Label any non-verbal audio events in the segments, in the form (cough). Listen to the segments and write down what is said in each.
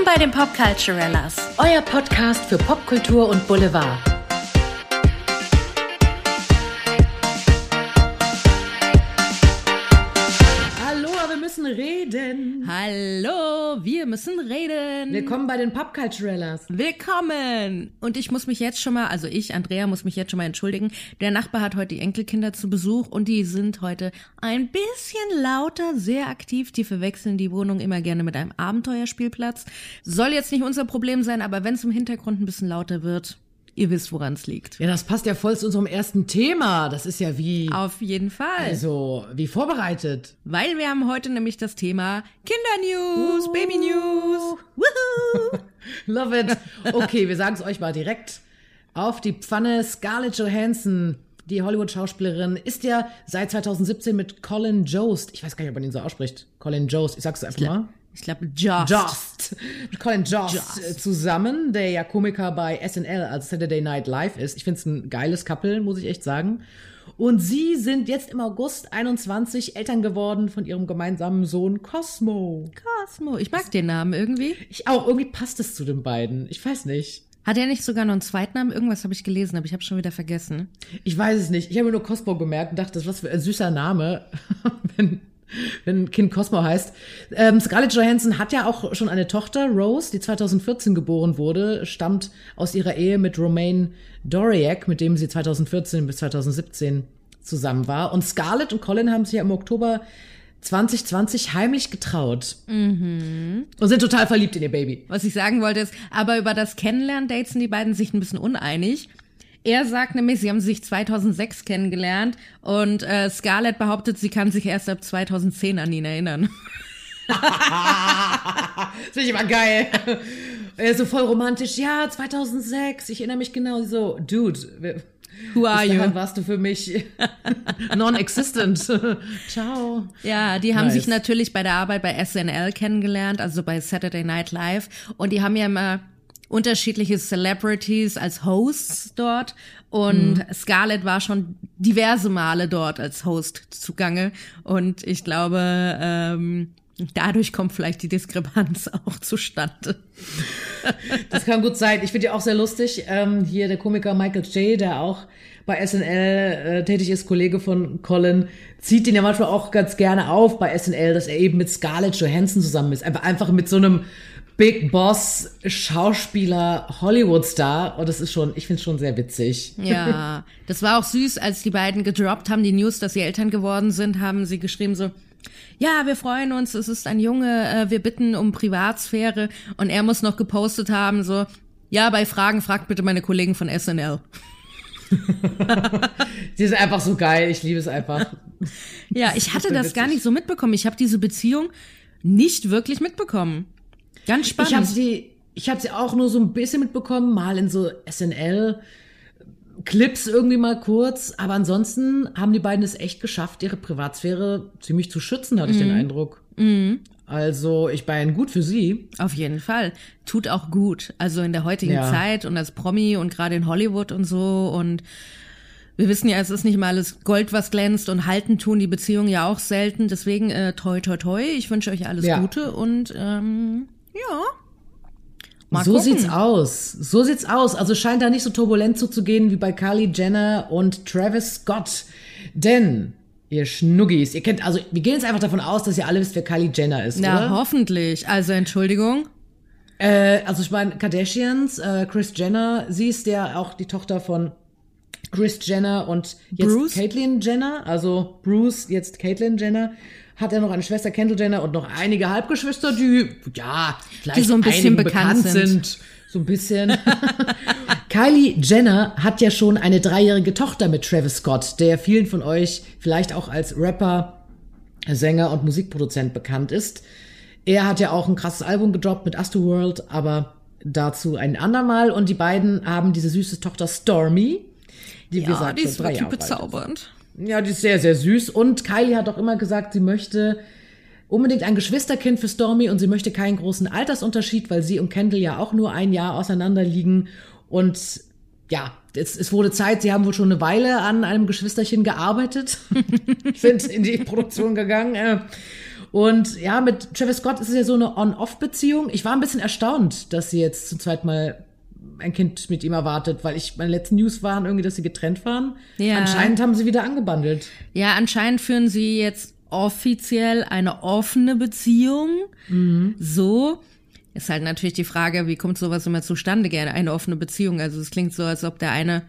Willkommen bei den Popculturellas. Euer Podcast für Popkultur und Boulevard. Müssen reden. Willkommen bei den Popculturellas. Willkommen. Und ich muss mich jetzt schon mal, also ich, Andrea, muss mich jetzt schon mal entschuldigen. Der Nachbar hat heute die Enkelkinder zu Besuch und die sind heute ein bisschen lauter, sehr aktiv. Die verwechseln die Wohnung immer gerne mit einem Abenteuerspielplatz. Soll jetzt nicht unser Problem sein, aber wenn es im Hintergrund ein bisschen lauter wird, ihr wisst, woran es liegt. Ja, das passt ja voll zu unserem ersten Thema. Das ist ja wie, Auf jeden Fall. also, wie vorbereitet. Weil wir haben heute nämlich das Thema Kindernews, Baby News. Woohoo! (laughs) Love it. Okay, wir sagen es euch mal direkt. Auf die Pfanne Scarlett Johansson, die Hollywood-Schauspielerin, ist ja seit 2017 mit Colin Jost, ich weiß gar nicht, ob man ihn so ausspricht, Colin Jost, ich sag's einfach mal. Ich glaube, Just. Jost. Mit Colin Jost, Jost. äh, zusammen, der ja Komiker bei SNL, also Saturday Night Live ist. Ich find's ein geiles Couple, muss ich echt sagen. Und sie sind jetzt im August 21 Eltern geworden von ihrem gemeinsamen Sohn Cosmo. Cosmo. Ich mag den Namen irgendwie. Ich auch, irgendwie passt es zu den beiden. Ich weiß nicht. Hat er nicht sogar noch einen Zweitnamen? Irgendwas habe ich gelesen, aber ich habe schon wieder vergessen. Ich weiß es nicht. Ich habe nur Cosmo gemerkt und dachte, das was für ein süßer Name, (laughs) wenn, (laughs) wenn ein Kind Cosmo heißt. Ähm, Scarlett Johansson hat ja auch schon eine Tochter, Rose, die 2014 geboren wurde, stammt aus ihrer Ehe mit Romain Doriak, mit dem sie 2014 bis 2017 zusammen war. Und Scarlett und Colin haben sich ja im Oktober 2020 heimlich getraut. Und sind total verliebt in ihr Baby. Was ich sagen wollte ist, aber über das Kennenlernen-Date sind die beiden sich ein bisschen uneinig. Er sagt nämlich, sie haben sich 2006 kennengelernt und äh, Scarlett behauptet, sie kann sich erst ab 2010 an ihn erinnern. (laughs) Das finde ich immer geil. Er ist so voll romantisch. Ja, 2006. Ich erinnere mich genau. So, Dude, Who are you? warst du für mich (laughs) non-existent. (laughs) Ciao. Ja, die haben Nice. sich natürlich bei der Arbeit bei SNL kennengelernt, also bei Saturday Night Live. Und die haben ja immer unterschiedliche Celebrities als Hosts dort. Und Scarlett war schon diverse Male dort als Host zugange. Und ich glaube, ähm, dadurch kommt vielleicht die Diskrepanz (laughs) auch zustande. Das kann gut sein. Ich finde ja auch sehr lustig. Ähm, hier der Komiker Michael J., der auch bei SNL äh, tätig ist, Kollege von Colin, zieht ihn ja manchmal auch ganz gerne auf bei SNL, dass er eben mit Scarlett Johansson zusammen ist. Einfach, einfach mit so einem Big Boss Schauspieler Hollywood-Star. Und das ist schon, ich finde es schon sehr witzig. Ja, (laughs) das war auch süß, als die beiden gedroppt haben, die News, dass sie Eltern geworden sind, haben sie geschrieben so, ja, wir freuen uns, es ist ein Junge, äh, wir bitten um Privatsphäre und er muss noch gepostet haben so, ja, bei Fragen fragt bitte meine Kollegen von SNL. (laughs) Die ist einfach so geil. Ich liebe es einfach. Ja, ich hatte das gar nicht so mitbekommen. Ich habe diese Beziehung nicht wirklich mitbekommen. Ganz spannend. Ich habe sie, ich habe sie auch nur so ein bisschen mitbekommen, mal in so SNL Clips irgendwie mal kurz, aber ansonsten haben die beiden es echt geschafft, ihre Privatsphäre ziemlich zu schützen, hatte ich den Eindruck. Also, ich meine, gut für sie. Auf jeden Fall. Tut auch gut. Also in der heutigen Ja. Zeit und als Promi und gerade in Hollywood und so. Und wir wissen ja, es ist nicht mal alles Gold, was glänzt und halten tun die Beziehungen ja auch selten. Deswegen äh, toi, toi, toi. Ich wünsche euch alles Ja. Gute und ähm, ja. Mal so gucken. sieht's aus. So sieht's aus. Also scheint da nicht so turbulent zuzugehen wie bei Kylie Jenner und Travis Scott. Denn, ihr Schnuggis, ihr kennt, also wir gehen jetzt einfach davon aus, dass ihr alle wisst, wer Kylie Jenner ist, Na, oder? hoffentlich. Also Entschuldigung. Äh, also ich meine, Kardashians, äh, Chris Jenner, sie ist ja auch die Tochter von Chris Jenner und jetzt Bruce? Caitlyn Jenner, also Bruce, jetzt Caitlyn Jenner. Hat er noch eine Schwester Kendall Jenner und noch einige Halbgeschwister, die, ja, vielleicht Die so ein bisschen einigen bekannt sind. So ein bisschen. (laughs) Kylie Jenner hat ja schon eine dreijährige Tochter mit Travis Scott, der vielen von euch vielleicht auch als Rapper, Sänger und Musikproduzent bekannt ist. Er hat ja auch ein krasses Album gedroppt mit Astroworld, aber dazu ein andermal. Und die beiden haben diese süße Tochter Stormy, die Ja, gesagt die ist wirklich bezaubernd. Ja, die ist sehr, sehr süß. Und Kylie hat auch immer gesagt, sie möchte unbedingt ein Geschwisterkind für Stormy und sie möchte keinen großen Altersunterschied, weil sie und Kendall ja auch nur ein Jahr auseinander liegen. Und ja, es, es wurde Zeit, sie haben wohl schon eine Weile an einem Geschwisterchen gearbeitet, (laughs) sind in die Produktion gegangen. äh. Und ja, mit Travis Scott ist es ja so eine On-Off-Beziehung. Ich war ein bisschen erstaunt, dass sie jetzt zum zweiten Mal ein Kind mit ihm erwartet, weil ich meine letzten News waren irgendwie, dass sie getrennt waren. Ja. Anscheinend haben sie wieder angebandelt. Ja, anscheinend führen sie jetzt offiziell eine offene Beziehung. So. Ist halt natürlich die Frage, wie kommt sowas immer zustande, gerne eine offene Beziehung. Also es klingt so, als ob der eine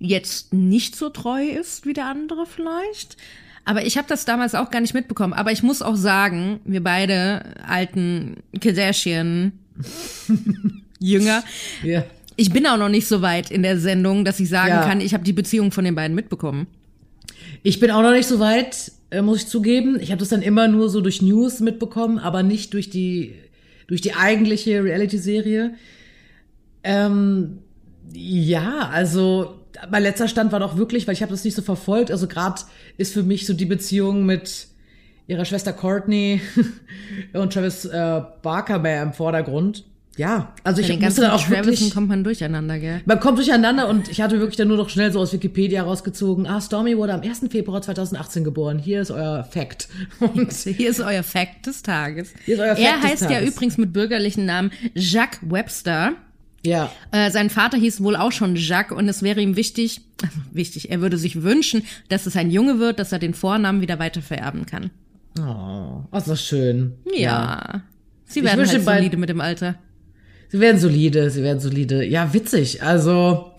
jetzt nicht so treu ist wie der andere vielleicht. Aber ich habe das damals auch gar nicht mitbekommen. Aber ich muss auch sagen, wir beide alten Kardashian (laughs) Jünger, (laughs) Ja. ich bin auch noch nicht so weit in der Sendung, dass ich sagen Ja. kann, ich habe die Beziehung von den beiden mitbekommen. Ich bin auch noch nicht so weit, äh, muss ich zugeben. Ich habe das dann immer nur so durch News mitbekommen, aber nicht durch die durch die eigentliche Reality-Serie. Ähm, ja, also mein letzter Stand war doch wirklich, weil ich habe das nicht so verfolgt. Also gerade ist für mich so die Beziehung mit ihrer Schwester Courtney (laughs) und Travis äh, Barker mehr im Vordergrund. Ja, also Bei ich musste dann auch Travisen wirklich kommt man durcheinander, gell? man kommt durcheinander und ich hatte wirklich dann nur noch schnell so aus Wikipedia rausgezogen. Ah, Stormy wurde am 1. Februar 2018 geboren. Hier ist euer Fact. (laughs) Und Hier ist euer Fact des Tages. Hier ist euer Fact er des heißt ja Tages. übrigens mit bürgerlichen Namen Jacques Webster. ja, Äh, sein Vater hieß wohl auch schon Jacques und es wäre ihm wichtig, (laughs) wichtig, er würde sich wünschen, dass es ein Junge wird, dass er den Vornamen wieder weiter vererben kann. oh, das ist schön. Ja. Sie Ich werden halt solide mit dem Alter. Sie werden solide, sie werden solide. Ja, witzig. Also,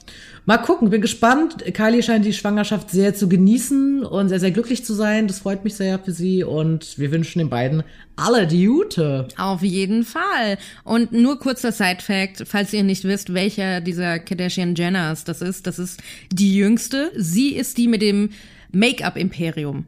mal gucken, bin gespannt. Kylie scheint die Schwangerschaft sehr zu genießen und sehr, sehr glücklich zu sein. Das freut mich sehr für sie und wir wünschen den beiden alle die Jute. Auf jeden Fall. Und nur kurzer Side-Fact, falls ihr nicht wisst, welcher dieser Kardashian Jenners das ist. Das ist die jüngste. Sie ist die mit dem Make-up-Imperium.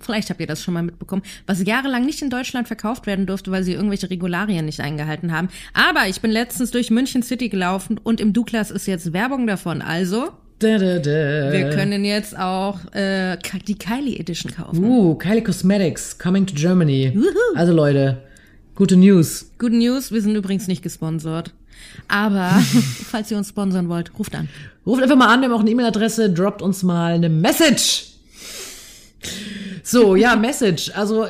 Vielleicht habt ihr das schon mal mitbekommen, was jahrelang nicht in Deutschland verkauft werden durfte, weil sie irgendwelche Regularien nicht eingehalten haben. Aber ich bin letztens durch München City gelaufen und im Douglas ist jetzt Werbung davon. Also, Da, da, da. wir können jetzt auch äh, die Kylie Edition kaufen. Uh, Kylie Cosmetics coming to Germany. Also Leute, gute News. Good News, wir sind übrigens nicht gesponsert. Aber (laughs) falls ihr uns sponsern wollt, ruft an. Ruft einfach mal an, wir haben auch eine E-Mail-Adresse, droppt uns mal eine Message. So, ja, Message. Also,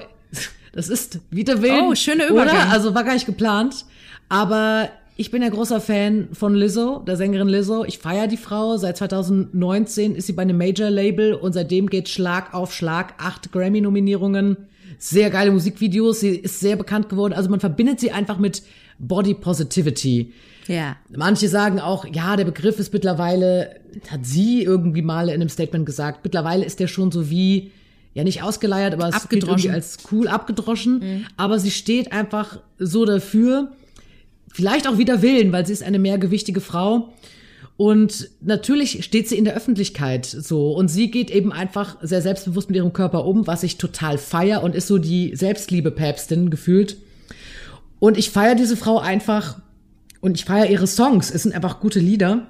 das ist wieder wild. Oh, schöner Übergang. Oder? Also, war gar nicht geplant. Aber ich bin ja großer Fan von Lizzo, der Sängerin Lizzo. Ich feiere die Frau. Seit 2019 ist sie bei einem Major-Label und seitdem geht Schlag auf Schlag. Acht Grammy-Nominierungen. Sehr geile Musikvideos. Sie ist sehr bekannt geworden. Also, man verbindet sie einfach mit Body Positivity. Ja. Manche sagen auch, ja, der Begriff ist mittlerweile, hat sie irgendwie mal in einem Statement gesagt, mittlerweile ist der schon so wie, ja nicht ausgeleiert, aber es gilt irgendwie als cool abgedroschen. Aber sie steht einfach so dafür, vielleicht auch wider Willen, weil sie ist eine mehrgewichtige Frau. Und natürlich steht sie in der Öffentlichkeit so. Und sie geht eben einfach sehr selbstbewusst mit ihrem Körper um, was ich total feier und ist so die Selbstliebe-Päpstin gefühlt. Und ich feiere diese Frau einfach und ich feiere ihre Songs. Es sind einfach gute Lieder.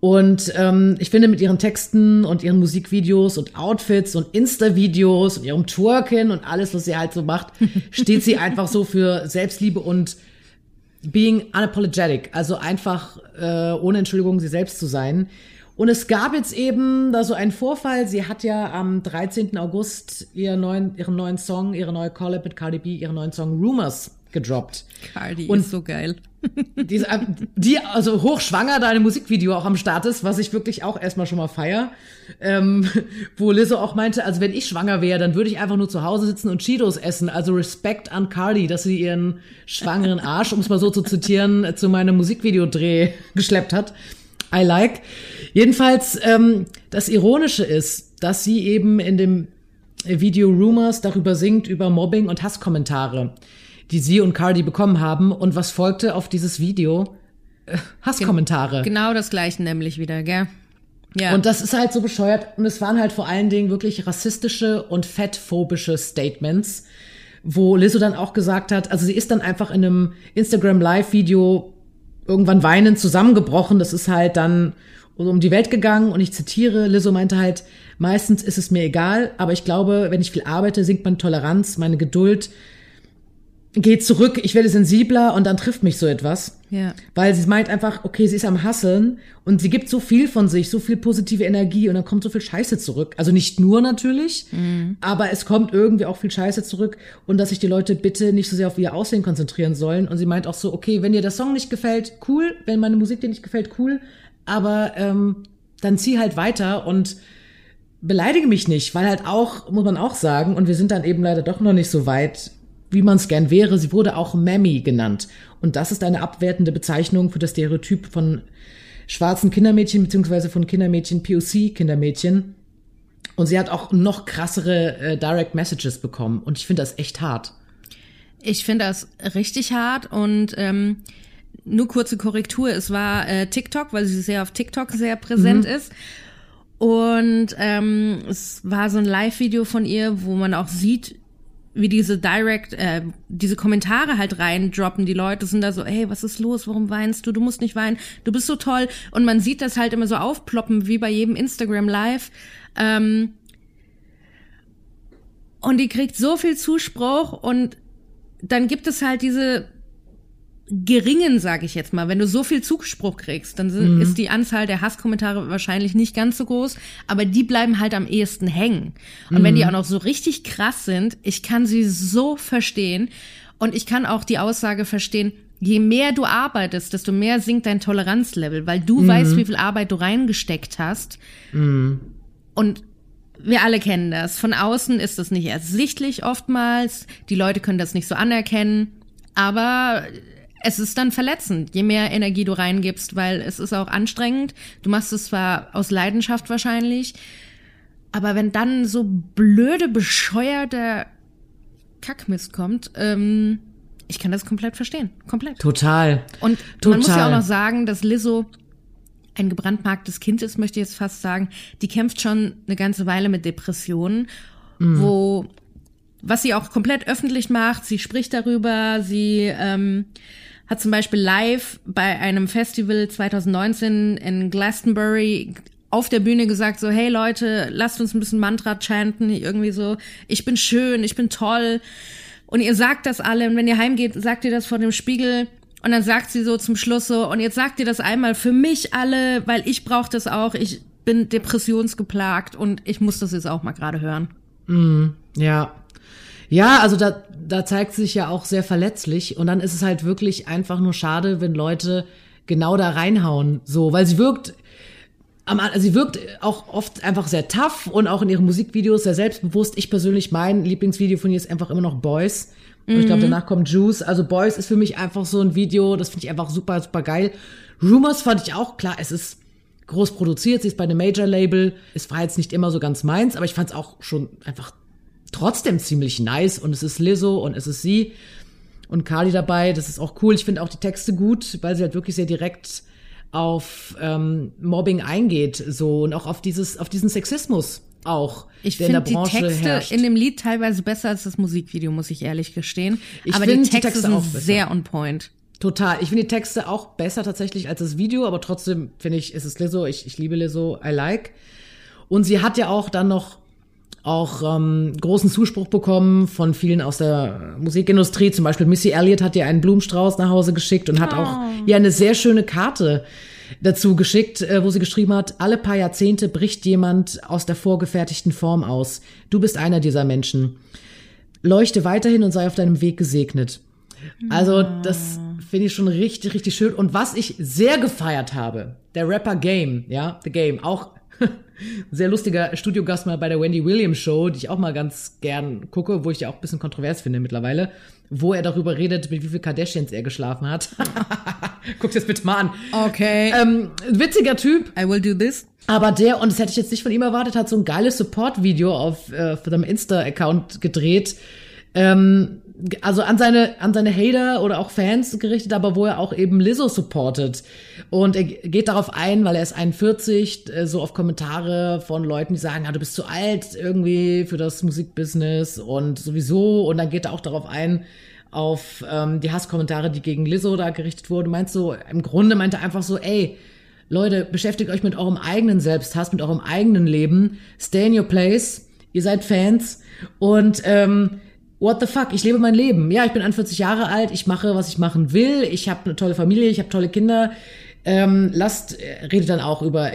Und ähm, ich finde, mit ihren Texten und ihren Musikvideos und Outfits und Insta-Videos und ihrem Twerken und alles, was sie halt so macht, (laughs) steht sie einfach so für Selbstliebe und being unapologetic. Also einfach äh, ohne Entschuldigung sie selbst zu sein. Und es gab jetzt eben da so einen Vorfall. Sie hat ja am 13. August ihren neuen, ihren neuen Song, ihre neue Collab mit Cardi B, ihren neuen Song Rumors gedroppt. Cardi Und- ist so geil. Die, die also hochschwanger da ein Musikvideo auch am Start ist, was ich wirklich auch erstmal schon mal feier. Ähm, wo Lizzo auch meinte, also wenn ich schwanger wäre, dann würde ich einfach nur zu Hause sitzen und Cheetos essen. Also Respekt an Cardi, dass sie ihren schwangeren Arsch, um es mal so zu zitieren, zu meinem Musikvideodreh geschleppt hat. I like. Jedenfalls, ähm, das Ironische ist, dass sie eben in dem Video Rumors darüber singt, über Mobbing und Hasskommentare, die sie und Cardi bekommen haben. Und was folgte auf dieses Video? Äh, Hasskommentare. Genau das gleiche nämlich wieder, gell? Ja. Und das ist halt so bescheuert. Und es waren halt vor allen Dingen wirklich rassistische und fettphobische Statements, wo Lizzo dann auch gesagt hat, also sie ist dann einfach in einem Instagram Live-Video irgendwann weinend zusammengebrochen. Das ist halt dann um die Welt gegangen und ich zitiere, Lizzo meinte halt, meistens ist es mir egal, aber ich glaube, wenn ich viel arbeite, sinkt meine Toleranz, meine Geduld. Geht zurück, ich werde sensibler und dann trifft mich so etwas. Ja. Weil sie meint einfach, okay, sie ist am Hasseln und sie gibt so viel von sich, so viel positive Energie und dann kommt so viel Scheiße zurück. Also nicht nur natürlich, aber es kommt irgendwie auch viel Scheiße zurück und dass sich die Leute bitte nicht so sehr auf ihr Aussehen konzentrieren sollen. Und sie meint auch so, okay, wenn dir der Song nicht gefällt, cool, wenn meine Musik dir nicht gefällt, cool, aber ähm, dann zieh halt weiter und beleidige mich nicht, weil halt auch, muss man auch sagen, und wir sind dann eben leider doch noch nicht so weit, wie man es gern wäre. Sie wurde auch Mammy genannt. Und das ist eine abwertende Bezeichnung für das Stereotyp von schwarzen Kindermädchen, beziehungsweise von Kindermädchen, POC-Kindermädchen. Und sie hat auch noch krassere äh, Direct Messages bekommen. Und ich finde das echt hart. Ich finde das richtig hart und ähm, nur kurze Korrektur, es war äh, TikTok, weil sie sehr auf TikTok sehr präsent ist. Und ähm, es war so ein Live-Video von ihr, wo man auch sieht, wie diese Direct, äh, diese Kommentare halt reindroppen. Die Leute sind da so, hey, was ist los? Warum weinst du? Du musst nicht weinen. Du bist so toll. Und man sieht das halt immer so aufploppen, wie bei jedem Instagram Live. Ähm, und die kriegt so viel Zuspruch und dann gibt es halt diese geringen, sage ich jetzt mal, wenn du so viel Zuspruch kriegst, dann sind, ist die Anzahl der Hasskommentare wahrscheinlich nicht ganz so groß, aber die bleiben halt am ehesten hängen. Und wenn die auch noch so richtig krass sind, ich kann sie so verstehen und ich kann auch die Aussage verstehen, je mehr du arbeitest, desto mehr sinkt dein Toleranzlevel, weil du weißt, wie viel Arbeit du reingesteckt hast. Und wir alle kennen das. Von außen ist das nicht ersichtlich oftmals. Die Leute können das nicht so anerkennen. Aber es ist dann verletzend, je mehr Energie du reingibst, weil es ist auch anstrengend. Du machst es zwar aus Leidenschaft wahrscheinlich, aber wenn dann so blöde, bescheuerter Kackmist kommt, ähm, ich kann das komplett verstehen. Komplett. Total. Und Total. man muss ja auch noch sagen, dass Lizzo ein gebrandmarktes Kind ist, möchte ich jetzt fast sagen. Die kämpft schon eine ganze Weile mit Depressionen, wo, was sie auch komplett öffentlich macht, sie spricht darüber, sie ähm, hat zum Beispiel live bei einem Festival 2019 in Glastonbury auf der Bühne gesagt so, hey Leute, lasst uns ein bisschen Mantra chanten, irgendwie so, ich bin schön, ich bin toll. Und ihr sagt das alle und wenn ihr heimgeht, sagt ihr das vor dem Spiegel und dann sagt sie so zum Schluss so und jetzt sagt ihr das einmal für mich alle, weil ich brauche das auch, ich bin depressionsgeplagt und ich muss das jetzt auch mal gerade hören. Ja. Ja, also da, da zeigt sie sich ja auch sehr verletzlich und dann ist es halt wirklich einfach nur schade, wenn Leute genau da reinhauen, so, weil sie wirkt, am, also sie wirkt auch oft einfach sehr tough und auch in ihren Musikvideos sehr selbstbewusst. Ich persönlich, mein Lieblingsvideo von ihr ist einfach immer noch Boys. Und ich glaube, danach kommt Juice. Also Boys ist für mich einfach so ein Video, das finde ich einfach super, super geil. Rumors fand ich auch, klar, es ist groß produziert, sie ist bei einem Major-Label. Es war jetzt nicht immer so ganz meins, aber ich fand es auch schon einfach trotzdem ziemlich nice. Und es ist Lizzo und es ist sie und Cardi dabei. Das ist auch cool. Ich finde auch die Texte gut, weil sie halt wirklich sehr direkt auf ähm, Mobbing eingeht, so und auch auf dieses, auf diesen Sexismus auch, Ich der in der finde die Texte herrscht. in dem Lied teilweise besser als das Musikvideo, muss ich ehrlich gestehen. Ich aber die find die Texte, Texte sind auch besser. sehr on point. Total. Ich finde die Texte auch besser tatsächlich als das Video, aber trotzdem finde ich, ist es Lizzo. Ich, ich liebe Lizzo. I like. Und sie hat ja auch dann noch auch ähm, großen Zuspruch bekommen von vielen aus der Musikindustrie. Zum Beispiel Missy Elliott hat ihr einen Blumenstrauß nach Hause geschickt und hat auch ihr eine sehr schöne Karte dazu geschickt, äh, wo sie geschrieben hat, alle paar Jahrzehnte bricht jemand aus der vorgefertigten Form aus. Du bist einer dieser Menschen. Leuchte weiterhin und sei auf deinem Weg gesegnet. Also das finde ich schon richtig, richtig schön. Und was ich sehr gefeiert habe, der Rapper Game, ja, The Game, auch (laughs) sehr lustiger Studiogast mal bei der Wendy Williams Show, die ich auch mal ganz gern gucke, wo ich ja auch ein bisschen kontrovers finde mittlerweile, wo er darüber redet, mit wie viel Kardashians er geschlafen hat. (laughs) Guck das bitte mal an. Okay. Ähm, witziger Typ, I will do this. aber der, und das hätte ich jetzt nicht von ihm erwartet, hat so ein geiles Support-Video auf äh, für seinem Insta-Account gedreht. Ähm, also an seine, an seine Hater oder auch Fans gerichtet, aber wo er auch eben Lizzo supportet. Und er geht darauf ein, weil er ist 41, äh, so auf Kommentare von Leuten, die sagen, ja, du bist zu alt irgendwie für das Musikbusiness und sowieso. Und dann geht er auch darauf ein, auf ähm, die Hasskommentare, die gegen Lizzo da gerichtet wurden. Meinst so, im Grunde meinte er einfach so, ey, Leute, beschäftigt euch mit eurem eigenen Selbsthass, mit eurem eigenen Leben. Stay in your place. Ihr seid Fans. Und ähm, what the fuck, ich lebe mein Leben. Ja, ich bin 41 Jahre alt, ich mache, was ich machen will, ich habe eine tolle Familie, ich habe tolle Kinder. Ähm, lasst, äh, redet dann auch über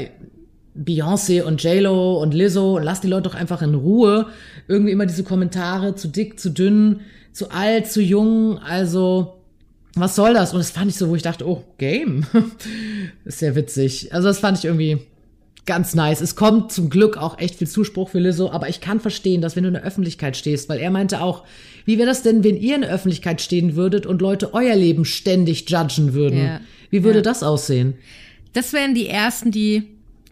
Beyoncé und J-Lo und Lizzo und lasst die Leute doch einfach in Ruhe. Irgendwie immer diese Kommentare, zu dick, zu dünn, zu alt, zu jung, also was soll das? Und das fand ich so, wo ich dachte, oh, Game. (laughs) ist sehr witzig. Also das fand ich irgendwie ganz nice. Es kommt zum Glück auch echt viel Zuspruch für Lizzo, aber ich kann verstehen, dass wenn du in der Öffentlichkeit stehst, weil er meinte auch, wie wäre das denn, wenn ihr in der Öffentlichkeit stehen würdet und Leute euer Leben ständig judgen würden? Ja. Wie würde ja. das aussehen? Das wären die ersten, die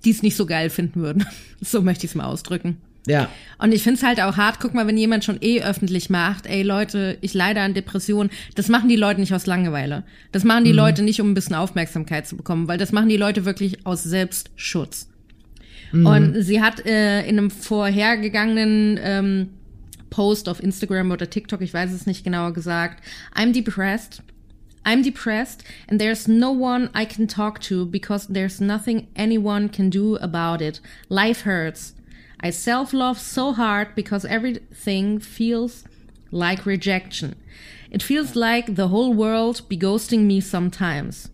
es nicht so geil finden würden. (laughs) so möchte ich es mal ausdrücken. Ja. Und ich finde es halt auch hart, guck mal, wenn jemand schon eh öffentlich macht, ey Leute, ich leide an Depressionen, das machen die Leute nicht aus Langeweile. Das machen die mhm. Leute nicht, um ein bisschen Aufmerksamkeit zu bekommen, weil das machen die Leute wirklich aus Selbstschutz. Mhm. Und sie hat äh, in einem vorhergegangenen ähm, Post auf Instagram oder TikTok, ich weiß es nicht genauer gesagt, I'm depressed I'm depressed and there's no one I can talk to because there's nothing anyone can do about it. Life hurts. I self love so hard because everything feels like rejection. It feels like the whole world be ghosting me sometimes.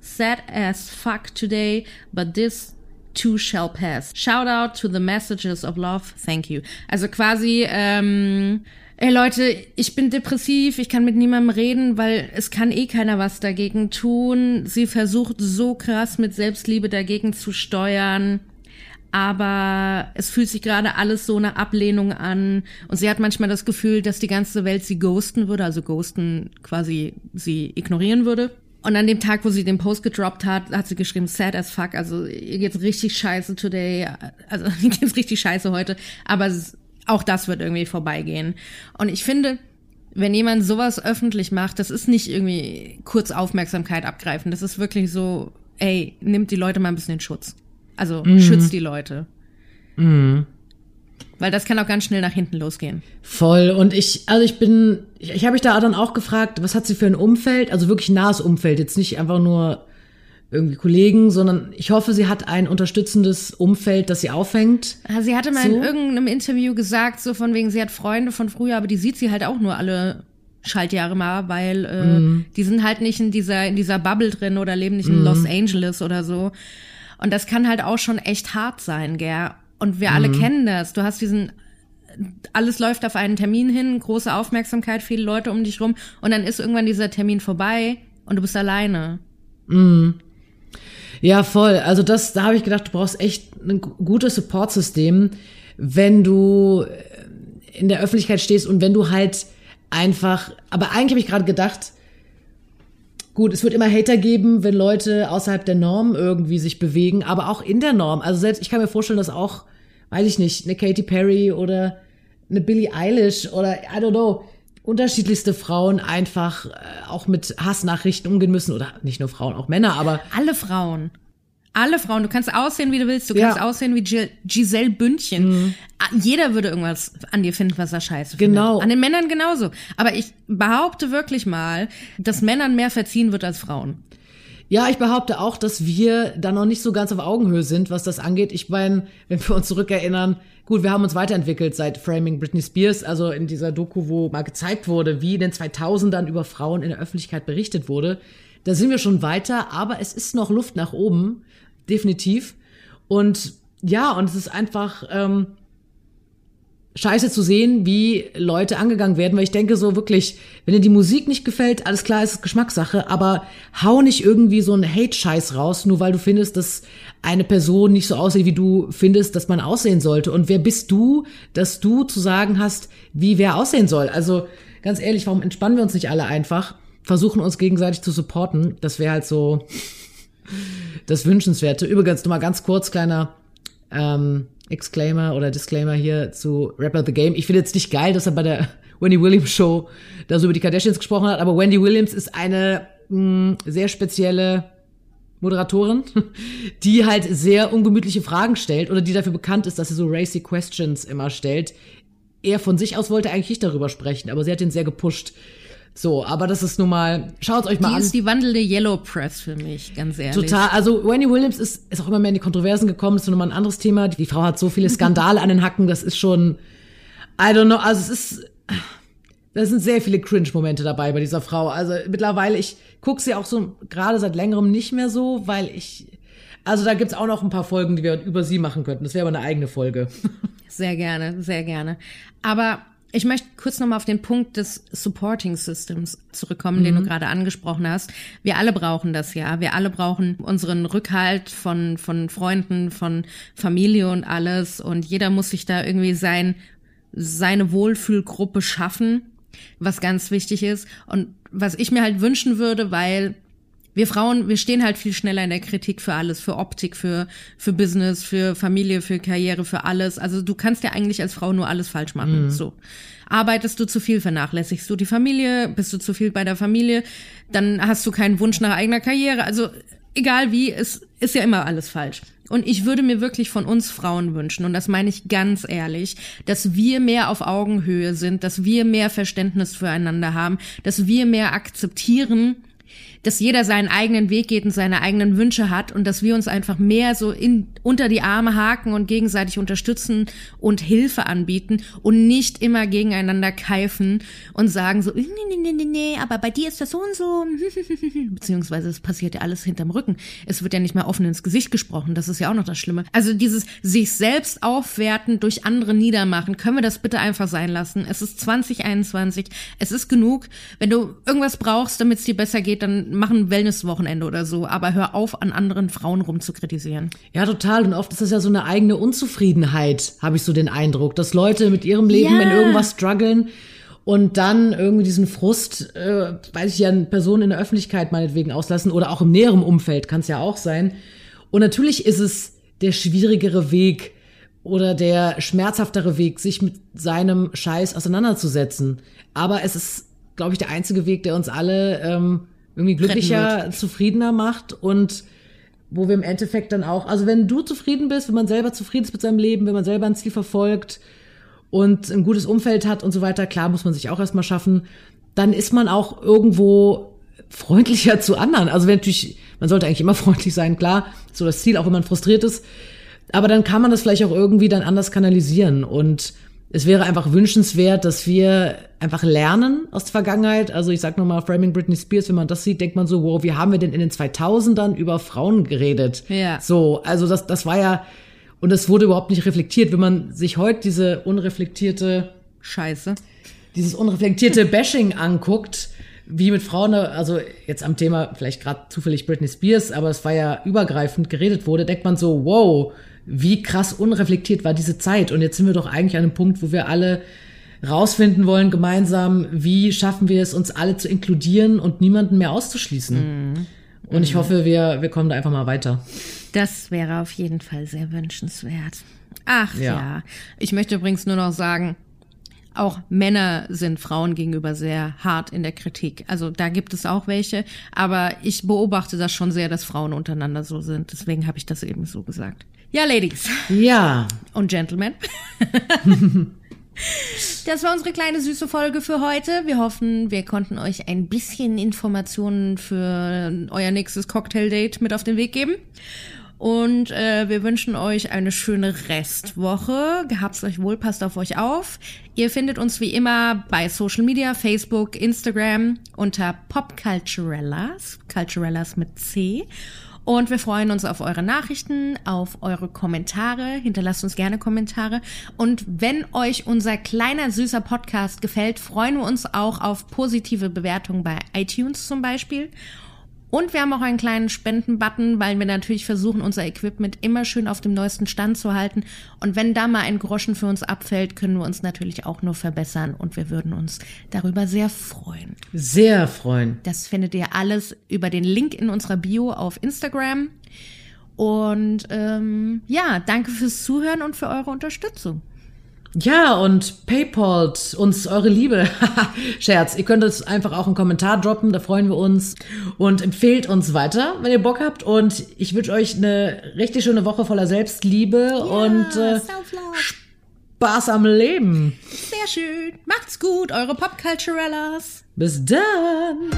Sad as fuck today, but this too shall pass. Shout out to the messages of love. Thank you. Also quasi, ähm, ey Leute, ich bin depressiv, ich kann mit niemandem reden, weil es kann eh keiner was dagegen tun. Sie versucht so krass mit Selbstliebe dagegen zu steuern. Aber es fühlt sich gerade alles so eine Ablehnung an. Und sie hat manchmal das Gefühl, dass die ganze Welt sie ghosten würde, also ghosten quasi sie ignorieren würde. Und an dem Tag, wo sie den Post gedroppt hat, hat sie geschrieben, sad as fuck, also ihr geht's richtig scheiße today, also (laughs) ihr geht's richtig scheiße heute, aber auch das wird irgendwie vorbeigehen. Und ich finde, wenn jemand sowas öffentlich macht, das ist nicht irgendwie kurz Aufmerksamkeit abgreifen. Das ist wirklich so, ey, nimmt die Leute mal ein bisschen in Schutz. Also mhm. schützt die Leute. Mhm. Weil das kann auch ganz schnell nach hinten losgehen. Voll. Und ich, also ich bin, ich, ich habe mich da dann auch gefragt, was hat sie für ein Umfeld? Also wirklich nahes Umfeld, jetzt nicht einfach nur irgendwie Kollegen, sondern ich hoffe, sie hat ein unterstützendes Umfeld, das sie aufhängt. Sie hatte mal so. in irgendeinem Interview gesagt, so von wegen, sie hat Freunde von früher, aber die sieht sie halt auch nur alle Schaltjahre mal, weil äh, mm. die sind halt nicht in dieser in dieser Bubble drin oder leben nicht in mm. Los Angeles oder so. Und das kann halt auch schon echt hart sein, gell? Und wir mm. alle mhm. kennen das. Du hast diesen alles läuft auf einen Termin hin, große Aufmerksamkeit, viele Leute um dich rum und dann ist irgendwann dieser Termin vorbei und du bist alleine. Mhm. Ja, voll. Also das, da habe ich gedacht, du brauchst echt ein gutes Support-System, wenn du in der Öffentlichkeit stehst und wenn du halt einfach, aber eigentlich habe ich gerade gedacht, gut, es wird immer Hater geben, wenn Leute außerhalb der Norm irgendwie sich bewegen, aber auch in der Norm. Also selbst, ich kann mir vorstellen, dass auch, weiß ich nicht, eine Katy Perry oder eine Billie Eilish oder I don't know, unterschiedlichste Frauen einfach äh, auch mit Hassnachrichten umgehen müssen oder nicht nur Frauen, auch Männer, aber alle Frauen. Alle Frauen, du kannst aussehen, wie du willst, du kannst ja. aussehen wie Gil Giselle Bündchen. Mhm. Jeder würde irgendwas an dir finden, was er scheiße findet. Genau. An den Männern genauso. Aber ich behaupte wirklich mal, dass Männern mehr verziehen wird als Frauen. Ja, ich behaupte auch, dass wir da noch nicht so ganz auf Augenhöhe sind, was das angeht. Ich meine, wenn wir uns zurückerinnern, Gut, wir haben uns weiterentwickelt seit Framing Britney Spears, also in dieser Doku, wo mal gezeigt wurde, wie in den 2000ern über Frauen in der Öffentlichkeit berichtet wurde. Da sind wir schon weiter, aber es ist noch Luft nach oben, definitiv. Und ja, und es ist einfach, ähm, scheiße zu sehen, wie Leute angegangen werden, weil ich denke so wirklich, wenn dir die Musik nicht gefällt, alles klar, ist Geschmackssache, aber hau nicht irgendwie so einen Hate-Scheiß raus, nur weil du findest, dass eine Person nicht so aussieht, wie du findest, dass man aussehen sollte. Und wer bist du, dass du zu sagen hast, wie wer aussehen soll? Also ganz ehrlich, warum entspannen wir uns nicht alle einfach, versuchen uns gegenseitig zu supporten? Das wäre halt so (laughs) das Wünschenswerte. Übrigens, nur mal ganz kurz, kleiner ähm, Exclaimer oder Disclaimer hier zu Rapper the Game. Ich finde jetzt nicht geil, dass er bei der (laughs) Wendy Williams Show da so über die Kardashians gesprochen hat, aber Wendy Williams ist eine mh, mm, sehr spezielle Moderatorin, (laughs) die halt sehr ungemütliche Fragen stellt oder die dafür bekannt ist, dass sie so racy Questions immer stellt. Er von sich aus wollte eigentlich nicht darüber sprechen, aber sie hat ihn sehr gepusht. So, aber das ist nun mal, schaut euch mal die an. Die ist die wandelnde Yellow Press für mich, ganz ehrlich. Total. Also Wendy Williams ist, ist auch immer mehr in die Kontroversen gekommen, das ist nun mal ein anderes Thema. Die Frau hat so viele (laughs) Skandale an den Hacken, das ist schon, I don't know, also es ist, da sind sehr viele Cringe-Momente dabei bei dieser Frau. Also mittlerweile, ich gucke sie auch so gerade seit längerem nicht mehr so, weil ich. Also da gibt's auch noch ein paar Folgen, die wir über sie machen könnten. Das wäre aber eine eigene Folge. (laughs) Sehr gerne, sehr gerne. Aber ich möchte kurz nochmal auf den Punkt des Supporting Systems zurückkommen, mhm. den du gerade angesprochen hast. Wir alle brauchen das ja. Wir alle brauchen unseren Rückhalt von, von Freunden, von Familie und alles. Und jeder muss sich da irgendwie sein, seine Wohlfühlgruppe schaffen, was ganz wichtig ist. Und was ich mir halt wünschen würde, weil wir Frauen, wir stehen halt viel schneller in der Kritik für alles, für Optik, für, für Business, für Familie, für Karriere, für alles. Also du kannst ja eigentlich als Frau nur alles falsch machen. Mhm. So. Arbeitest du zu viel, vernachlässigst du die Familie, bist du zu viel bei der Familie, dann hast du keinen Wunsch nach eigener Karriere. Also egal wie, es ist ja immer alles falsch. Und ich würde mir wirklich von uns Frauen wünschen, und das meine ich ganz ehrlich, dass wir mehr auf Augenhöhe sind, dass wir mehr Verständnis füreinander haben, dass wir mehr akzeptieren, dass jeder seinen eigenen Weg geht und seine eigenen Wünsche hat und dass wir uns einfach mehr so in, unter die Arme haken und gegenseitig unterstützen und Hilfe anbieten und nicht immer gegeneinander keifen und sagen so, nee, nee, nee, nee, nee, aber bei dir ist das so und so. (laughs) Beziehungsweise es passiert ja alles hinterm Rücken. Es wird ja nicht mehr offen ins Gesicht gesprochen. Das ist ja auch noch das Schlimme. Also dieses sich selbst aufwerten durch andere niedermachen, können wir das bitte einfach sein lassen. Es ist 2021. Es ist genug. Wenn du irgendwas brauchst, damit es dir besser geht, dann mach ein Wellness-Wochenende oder so, aber hör auf, an anderen Frauen rumzukritisieren. Ja, total. Und oft ist das ja so eine eigene Unzufriedenheit, habe ich so den Eindruck, dass Leute mit ihrem Leben ja. in irgendwas strugglen und dann irgendwie diesen Frust, äh, weiß ich ja, Personen in der Öffentlichkeit meinetwegen auslassen oder auch im näheren Umfeld kann es ja auch sein. Und natürlich ist es der schwierigere Weg oder der schmerzhaftere Weg, sich mit seinem Scheiß auseinanderzusetzen. Aber es ist, glaube ich, der einzige Weg, der uns alle ähm, irgendwie glücklicher, zufriedener macht und wo wir im Endeffekt dann auch, also wenn du zufrieden bist, wenn man selber zufrieden ist mit seinem Leben, wenn man selber ein Ziel verfolgt und ein gutes Umfeld hat und so weiter, klar muss man sich auch erstmal schaffen, dann ist man auch irgendwo freundlicher (laughs) zu anderen. Also wenn natürlich, man sollte eigentlich immer (laughs) freundlich sein, klar, so das Ziel, auch wenn man frustriert ist. Aber dann kann man das vielleicht auch irgendwie dann anders kanalisieren und es wäre einfach wünschenswert, dass wir einfach lernen aus der Vergangenheit. Also ich sag nochmal, Framing Britney Spears, wenn man das sieht, denkt man so, wow, wie haben wir denn in den 2000ern über Frauen geredet? Ja. So, also das, das war ja, und es wurde überhaupt nicht reflektiert. Wenn man sich heute diese unreflektierte Scheiße, dieses unreflektierte Bashing anguckt, wie mit Frauen, also jetzt am Thema vielleicht gerade zufällig Britney Spears, aber es war ja übergreifend geredet wurde, denkt man so, wow, wie krass unreflektiert war diese Zeit. Und jetzt sind wir doch eigentlich an einem Punkt, wo wir alle rausfinden wollen gemeinsam, wie schaffen wir es, uns alle zu inkludieren und niemanden mehr auszuschließen. Mhm. Und ich hoffe, wir, wir kommen da einfach mal weiter. Das wäre auf jeden Fall sehr wünschenswert. Ach ja. ja. Ich möchte übrigens nur noch sagen, auch Männer sind Frauen gegenüber sehr hart in der Kritik. Also da gibt es auch welche, aber ich beobachte das schon sehr, dass Frauen untereinander so sind. Deswegen habe ich das eben so gesagt. Ja, Ladies. Ja. Und Gentlemen. (laughs) Das war unsere kleine süße Folge für heute. Wir hoffen, wir konnten euch ein bisschen Informationen für euer nächstes Cocktail-Date mit auf den Weg geben. Und äh, wir wünschen euch eine schöne Restwoche. Gehabt's euch wohl, passt auf euch auf. Ihr findet uns wie immer bei Social Media, Facebook, Instagram unter Popculturellas, Culturellas mit C. Und wir freuen uns auf eure Nachrichten, auf eure Kommentare. Hinterlasst uns gerne Kommentare. Und wenn euch unser kleiner süßer Podcast gefällt, freuen wir uns auch auf positive Bewertungen bei iTunes zum Beispiel. Und wir haben auch einen kleinen Spenden-Button, weil wir natürlich versuchen, unser Equipment immer schön auf dem neuesten Stand zu halten. Und wenn da mal ein Groschen für uns abfällt, können wir uns natürlich auch nur verbessern und wir würden uns darüber sehr freuen. Sehr freuen. Das findet ihr alles über den Link in unserer Bio auf Instagram. Und ähm, ja, danke fürs Zuhören und für eure Unterstützung. Ja, und PayPal uns eure Liebe. (laughs) Scherz, ihr könnt es einfach auch einen Kommentar droppen, da freuen wir uns. Und empfehlt uns weiter, wenn ihr Bock habt. Und ich wünsche euch eine richtig schöne Woche voller Selbstliebe ja, und äh, Spaß am Leben. Sehr schön. Macht's gut, eure Popculturellas. Bis dann.